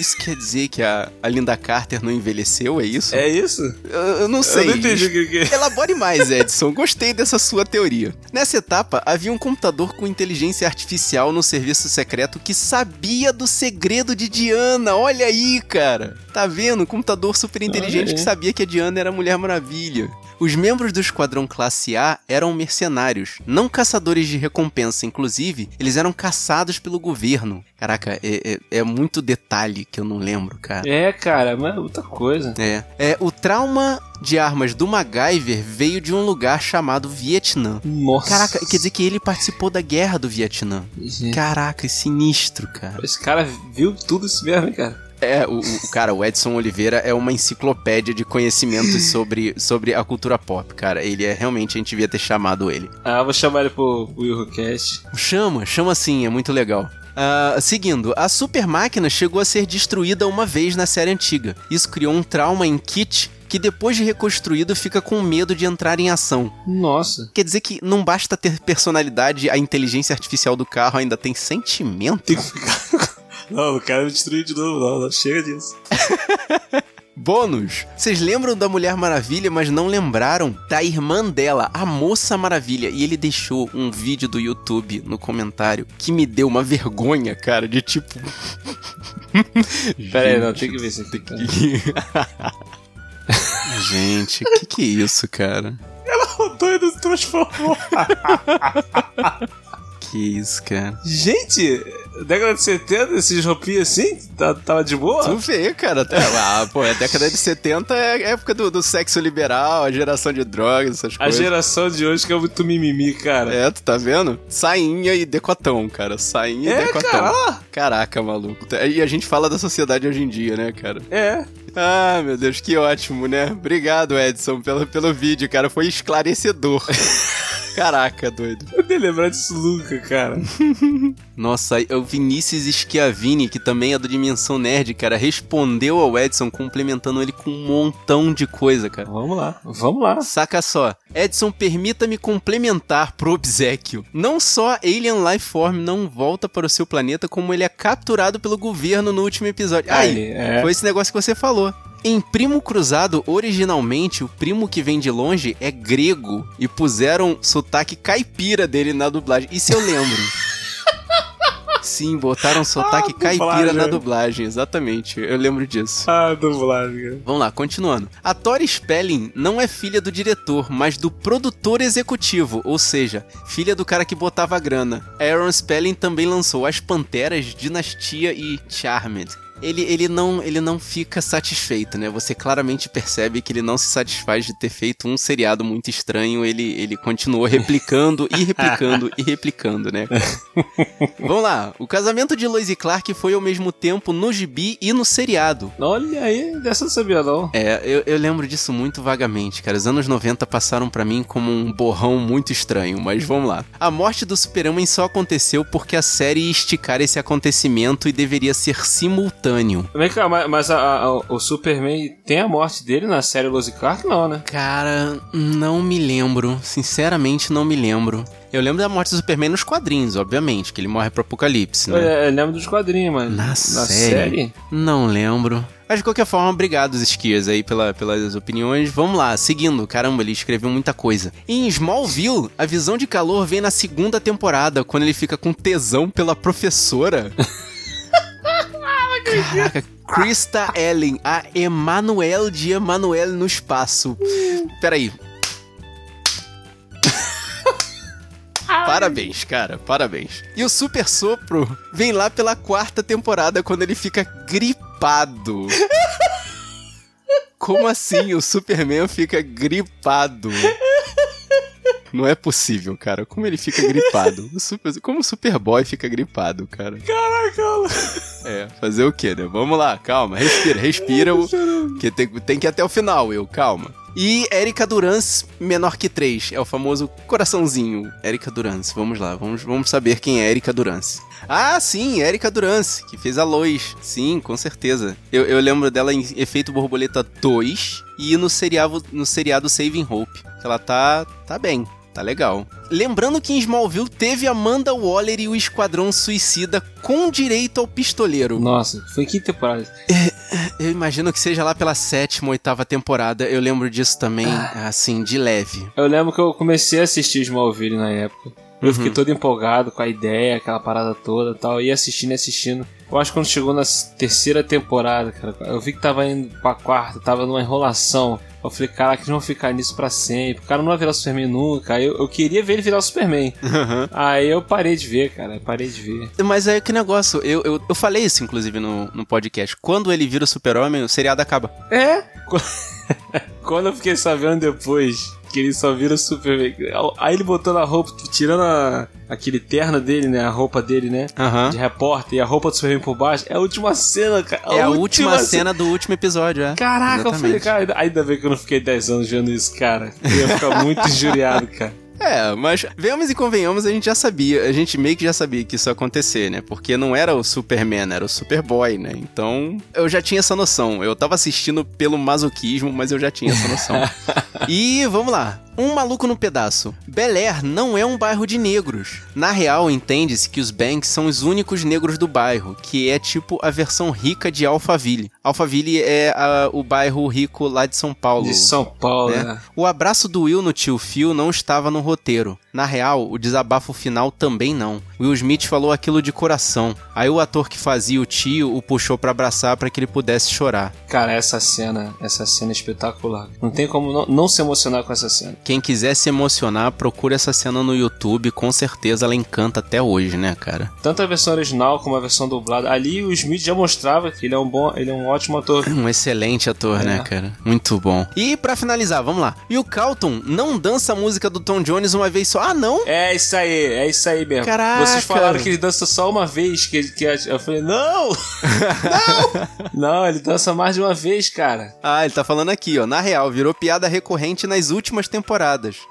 Isso quer dizer que a, a Linda Carter não envelheceu, é isso? É isso? Eu, eu não sei. Eu não entendi o que é. Elabore mais, Edson. Gostei dessa sua teoria. Nessa etapa, havia um computador com inteligência artificial no serviço secreto que sabia do segredo de Diana. Olha aí, cara. Tá vendo? Um computador super inteligente que sabia que a Diana era a Mulher Maravilha. Os membros do Esquadrão Classe A eram mercenários, não caçadores de recompensa. Inclusive, eles eram caçados pelo governo. Caraca, é, é- é muito detalhe que eu não lembro, cara. É, cara, mas é muita coisa. É. é. O trauma de armas do MacGyver veio de um lugar chamado Vietnã. Nossa. Caraca, quer dizer que ele participou da guerra do Vietnã. Gente, Caraca, é sinistro, cara. Esse cara viu tudo isso mesmo, hein, cara? É, o, o- cara, o Edson Oliveira é uma enciclopédia de conhecimentos sobre, sobre a cultura pop, cara. Ele é realmente, a gente devia ter chamado ele. Ah, vou chamar ele pro, Willcast. Chama, chama sim, é muito legal. Ah, seguindo, a super máquina chegou a ser destruída uma vez na série antiga. Isso criou um trauma em Kit que depois de reconstruído fica com medo de entrar em ação. Nossa. Quer dizer que não basta ter personalidade, a inteligência artificial do carro ainda tem sentimento? Tem que ficar. Não, não quero me destruir de novo, não. não. Chega disso. Bônus! Vocês lembram da Mulher Maravilha, mas não lembraram da irmã dela, a Moça Maravilha. E ele deixou um vídeo do YouTube no comentário que me deu uma vergonha, cara, de tipo. Pera aí, não, tem que ver isso aqui. cara. Gente, que que é isso, cara? O doido se transformou. Que isso, cara? Gente, década de 70, esses roupinhos assim, tá- tava de boa? Tu vê, cara. Até, ah, pô, a década de 70 é a época do, do sexo liberal, a geração de drogas, essas A coisas. geração de hoje que é muito mimimi, cara. É, tu tá vendo? Sainha e decotão, cara. Sainha É, e decotão. cara. Caraca, maluco. E a gente fala da sociedade hoje em dia, né, cara? É. Ah, meu Deus, que ótimo, né? Obrigado, Edson, pelo, pelo vídeo, cara. Foi esclarecedor. Caraca, doido. Eu nem lembrar disso nunca, cara. Nossa, o Vinícius Schiavini, que também é do Dimensão Nerd, cara, respondeu ao Edson complementando ele com um montão de coisa, cara. Vamos lá, vamos lá. Saca só, Edson, permita-me complementar pro obsequio. Não só Alien Lifeform não volta para o seu planeta, como ele é capturado pelo governo no último episódio. Aí, Aí, é. foi esse negócio que você falou. Em Primo Cruzado, originalmente, o primo que vem de longe é grego e puseram sotaque caipira dele na dublagem. Isso eu lembro. Sim, botaram sotaque Ah, caipira na dublagem, exatamente. Eu lembro disso. Ah, dublagem. Vamos lá, continuando. A Tori Spelling não é filha do diretor, mas do produtor executivo, ou seja, filha do cara que botava a grana. Aaron Spelling também lançou As Panteras, Dinastia e Charmed. Ele, ele, não, ele não fica satisfeito, né? Você claramente percebe que ele não se satisfaz de ter feito um seriado muito estranho. Ele, ele continuou replicando e replicando e replicando, né? Vamos lá. O casamento de Lois e Clark foi ao mesmo tempo no gibi e no seriado. Olha aí, dessa eu não sabia não. É, eu, eu lembro disso muito vagamente, cara. Os anos 90 passaram pra mim como um borrão muito estranho, mas vamos lá. A morte do Super-Homem só aconteceu porque a série ia esticar esse acontecimento e deveria ser Vem cá, mas, mas a- a- o Superman tem a morte dele na série Lois e Clark? Não, né? Cara, não me lembro. Sinceramente, não me lembro. Eu lembro da morte do Superman nos quadrinhos, obviamente, que ele morre pro Apocalipse, né? Eu, eu lembro dos quadrinhos, mas. Na, série? Não lembro. Mas de qualquer forma, obrigado, Esquias, aí pela, pelas opiniões. Vamos lá, seguindo. Caramba, ele escreveu muita coisa. Em Smallville, a visão de calor vem na segunda temporada, quando ele fica com tesão pela professora. Caraca, Krista Ellen, a Emanuel de Emanuel no espaço. Peraí. Parabéns, cara, parabéns. E o Super Sopro vem lá pela quarta temporada quando ele fica gripado. Como assim o Superman fica gripado? Não é possível, cara. Como ele fica gripado? Super, como o Superboy fica gripado, cara? Caraca, É, fazer o quê, né? Vamos lá, calma, respira, respira, o- que tem, tem que ir até o final, eu, calma. E Erika Durance, menor que 3, é o famoso coraçãozinho. Erika Durance, vamos lá, vamos, vamos saber quem é Erika Durance. Ah, sim, Erika Durance, que fez a Lois. Sim, com certeza. Eu, eu lembro dela em Efeito Borboleta 2 e no seriado, no seriado Saving Hope. Ela tá, tá bem. Tá legal. Lembrando que em Smallville teve Amanda Waller e o Esquadrão Suicida com direito ao pistoleiro. Nossa, foi que temporada? Eu imagino que seja lá pela sétima, oitava temporada. Eu lembro disso também, assim, de leve. Eu lembro que eu comecei a assistir Smallville na época. Eu fiquei todo empolgado com a ideia, aquela parada toda e tal. E assistindo e assistindo. Eu acho que quando chegou na terceira temporada, cara, eu vi que tava indo pra quarta, tava numa enrolação. Eu falei, caraca, eles vão ficar nisso pra sempre. O cara não vai virar Superman nunca. Eu, eu queria ver ele virar o Superman. Aí eu parei de ver, cara. Eu parei de ver. Mas é que negócio, eu, eu, eu falei isso, inclusive, no, no podcast. Quando ele vira o super-homem, o seriado acaba. É? Quando eu fiquei sabendo depois que ele só vira Superman. Aí ele botou na roupa, tirando a, aquele terno dele, né? A roupa dele, né? Aham. De repórter e a roupa do Superman por baixo. É a última cena, cara. É a última cena do último episódio, é. Caraca, eu falei, Exatamente. cara, ainda bem que eu não fiquei 10 anos vendo isso, cara. Eu ia ficar muito injuriado, cara. É, mas venhamos e convenhamos, a gente já sabia, a gente meio que já sabia que isso ia acontecer, né? Porque não era o Superman, era o Superboy, né? Então, eu já tinha essa noção. Eu tava assistindo pelo masoquismo, mas eu já tinha essa noção. e vamos lá. Um maluco no pedaço. Bel Air não é um bairro de negros. Na real, entende-se que os Banks são os únicos negros do bairro, que é tipo a versão rica de Alphaville. Alphaville é a- o bairro rico lá de São Paulo. De São Paulo, né? né? O abraço do Will no tio Phil não estava no roteiro. Na real, o desabafo final também não. Will Smith falou aquilo de coração. Aí o ator que fazia o tio o puxou pra abraçar pra que ele pudesse chorar. Cara, essa cena, essa cena é espetacular. Não tem como não, não se emocionar com essa cena. Quem quiser se emocionar, procure essa cena no YouTube. Com certeza ela encanta até hoje, né, cara? Tanto a versão original como a versão dublada. Ali o Smith já mostrava que ele é um bom, ele é um ótimo ator. Um excelente ator, É. né, cara? Muito bom. E pra finalizar, vamos lá. E o Calton não dança a música do Tom Jones uma vez só. Ah, não? É isso aí, é isso aí mesmo. Caraca. Vocês falaram que ele dança só uma vez, que, que eu falei, não! não! Não, ele dança mais de uma vez, cara. Ah, ele tá falando aqui, ó. Na real, virou piada recorrente nas últimas temporadas.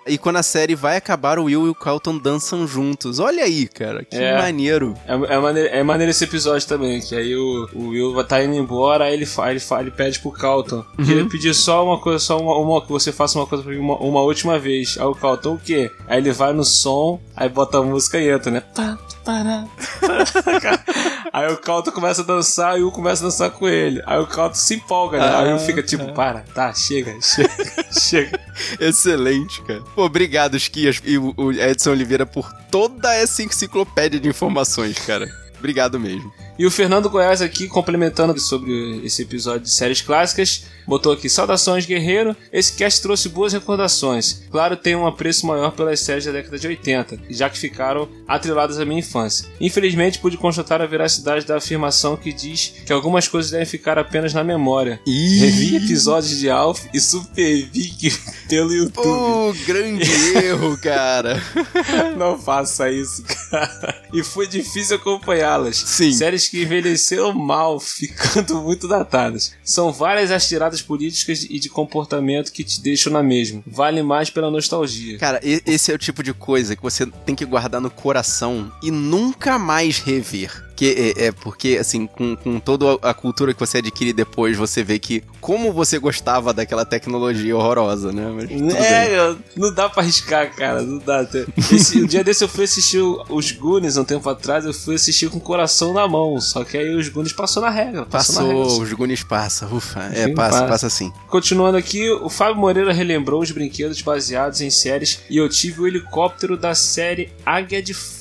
E quando a série vai acabar, o Will e o Carlton dançam juntos. Olha aí, cara. Que É. maneiro. É, é, maneiro, é maneiro esse episódio também, que aí o, o Will tá indo embora, aí ele, fa, ele, fa, ele pede pro Calton. Que ele pedir só uma coisa, só uma, uma- que você faça uma coisa pra mim uma, uma última vez. Aí o Calton o quê? Aí ele vai no som, aí bota a música e entra, né? Pá, pará, pará. Aí o Calton começa a dançar e o começa a dançar com ele. Aí o Calton se empolga, né? Aí o Will fica tipo, para, tá, chega, chega, chega. Excelente, cara. Pô, obrigado, Esquias e o Edson Oliveira por toda essa enciclopédia de informações, cara. Obrigado mesmo. E o Fernando Goiás aqui, complementando sobre esse episódio de séries clássicas, botou aqui: Saudações, guerreiro. Esse cast trouxe boas recordações. Claro, tem um apreço maior pelas séries da década de 80, já que ficaram atreladas à minha infância. Infelizmente, pude constatar a veracidade da afirmação que diz que algumas coisas devem ficar apenas na memória. Revi episódios de Alf e Super Vic pelo YouTube. Pô, grande erro, cara. Não faça isso, cara. E foi difícil acompanhá-las. Sim. Séries que envelheceram mal, ficando muito datadas. São várias as tiradas políticas e de comportamento que te deixam na mesma. Vale mais pela nostalgia. Cara, esse é o tipo de coisa que você tem que guardar no coração e nunca mais rever. Que é, é porque, assim, com, com toda a cultura que você adquire depois, você vê que como você gostava daquela tecnologia horrorosa, né? Mas. É, não dá pra arriscar, cara. Não dá. Esse, o dia desse eu fui assistir os Goonies um tempo atrás, eu fui assistir com o coração na mão. Só que aí os Goonies passou na regra. Passou, na regra. Passou, os Goonies passa, ufa. É, Sim, passa, passa. passa sim. Continuando aqui, o Fábio Moreira relembrou os brinquedos baseados em séries e eu tive o helicóptero da série Águia de Fogo.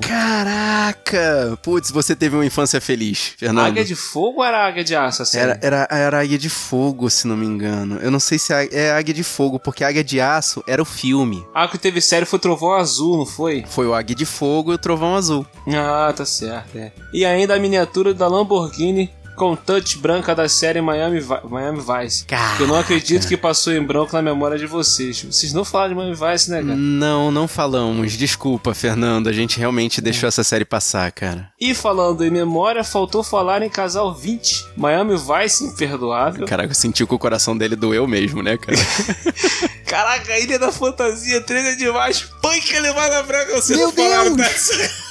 Caraca! Putz, você teve uma infância feliz, Fernando. Águia de Fogo ou era Águia de Aço a série? Era, era, era Águia de Fogo, se não me engano. Eu não sei se é, é Águia de Fogo, porque Águia de Aço era o filme. Ah, que teve série foi Trovão Azul, não foi? Foi o Águia de Fogo e o Trovão Azul. Ah, tá certo, é. E ainda a miniatura da Lamborghini com touch branca da série Miami, Vi- Miami Vice. Caraca. Eu não acredito que passou em branco na memória de vocês. Vocês não falaram de Miami Vice, né, cara? Não, não falamos. Desculpa, Fernando. A gente realmente deixou essa série passar, cara. E falando em memória, faltou falar em Casal 20. Miami Vice imperdoável. Caraca, eu senti que o coração dele doeu mesmo, né, cara? Caraca, Ilha da Fantasia, trailer demais. Punk elevada branca, vocês Meu não falaram Deus! dessa.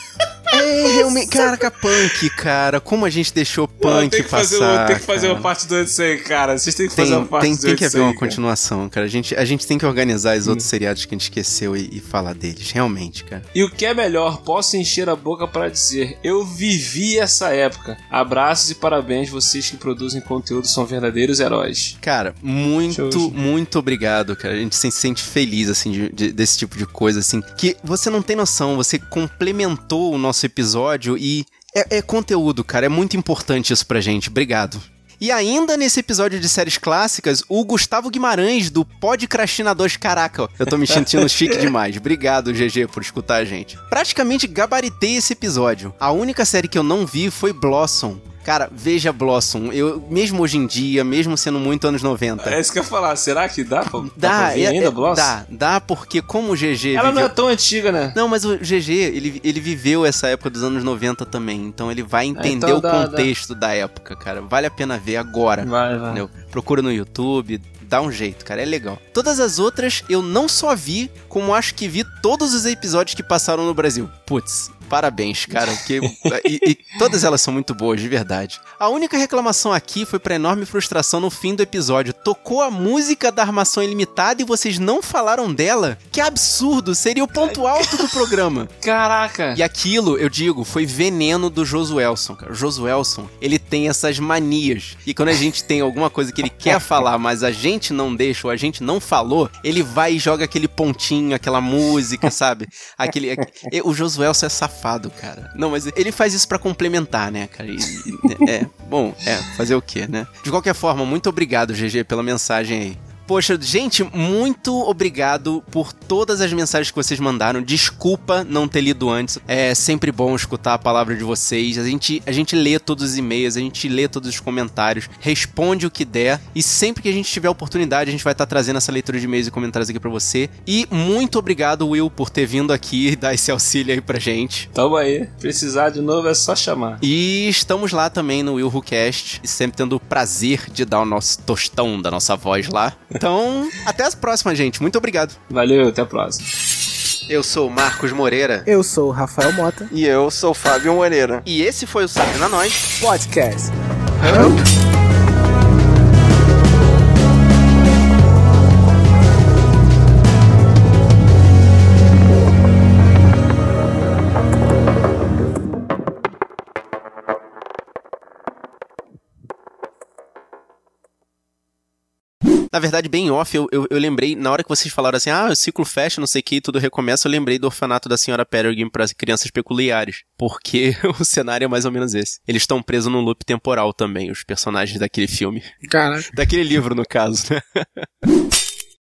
É, realmente. Caraca, punk, cara. Como a gente deixou punk tem que fazer, passar. tem que fazer uma parte 2 disso aí, cara. Vocês têm que Tem, fazer uma parte tem, 2 tem que haver uma cara. continuação, cara. A gente, a gente tem que organizar os Hum. outros seriados que a gente esqueceu e, e falar deles. Realmente, cara. E o que é melhor, posso encher a boca pra dizer, eu vivi essa época. Abraços e parabéns, vocês que produzem conteúdo são verdadeiros heróis. Cara, muito, muito obrigado, cara. A gente se sente feliz, assim, de- de- desse tipo de coisa, assim. Que você não tem noção, você complementou o nosso episódio e é, é conteúdo, cara. É muito importante isso pra gente. Obrigado. E ainda nesse episódio de séries clássicas, o Gustavo Guimarães, do Podcrastinadores. Caraca, eu tô me sentindo chique demais. Obrigado, GG, por escutar a gente. Praticamente gabaritei esse episódio. A única série que eu não vi foi Blossom. Cara, veja Blossom. Eu, mesmo hoje em dia, mesmo sendo muito anos 90. É isso que eu ia falar, será que dá pra, dá Dá, pra ver é- ainda, é- Bloss? dá, dá porque como o GG Ela não viveu- é tão antiga, né? Não, mas o GG, ele, ele viveu essa época dos anos 90 também, então ele vai entender então o dá, contexto da época, cara. Vale a pena ver agora. Vai, vai. Entendeu? Procura no YouTube, dá um jeito, cara, é legal. Todas as outras eu não só vi, como acho que vi todos os episódios que passaram no Brasil. Putz, parabéns, cara, porque e, e todas elas são muito boas, de verdade. A única reclamação aqui foi pra enorme frustração no fim do episódio. Tocou a música da Armação Ilimitada e vocês não falaram dela? Que absurdo, seria o ponto alto do programa. Caraca! E aquilo, eu digo, foi veneno do Josuelson, cara. O Josuelson, ele tem essas manias. E quando a gente tem alguma coisa que ele quer falar, mas a gente não deixa ou a gente não falou, ele vai e joga aquele pontinho, aquela música, sabe? Aquele. aque- e O Josuelson é safado, cara. Não, mas ele faz isso pra complementar, né, cara? E- e- é, bom, é, fazer o quê, né? De qualquer forma, muito obrigado, GG, pela mensagem aí. Poxa, gente, muito obrigado por todas as mensagens que vocês mandaram. Desculpa não ter lido antes. É sempre bom escutar a palavra de vocês. A gente, a gente lê todos os e-mails, a gente lê todos os comentários, responde o que der. E sempre que a gente tiver oportunidade, a gente vai estar trazendo essa leitura de e-mails e comentários aqui pra você. E muito obrigado, Will, por ter vindo aqui e dar esse auxílio aí pra gente. Tamo aí. Precisar de novo é só chamar. E estamos lá também no Will Who Cast, e sempre tendo o prazer de dar o nosso tostão da nossa voz lá. Então, até as próximas, gente. Muito obrigado. Valeu, até a próxima. Eu sou o Marcos Moreira. Eu sou o Rafael Mota. E eu sou o Fábio Moreira. E esse foi o Sabe na Nós. Podcast. Na verdade, bem off, eu, eu, eu lembrei, na hora que vocês falaram assim, ah, o ciclo fecha, não sei o que, tudo recomeça, eu lembrei do orfanato da senhora Peregrine para crianças peculiares. Porque o cenário é mais ou menos esse. Eles estão presos num loop temporal também, os personagens daquele filme. Caraca. Daquele livro, no caso, né?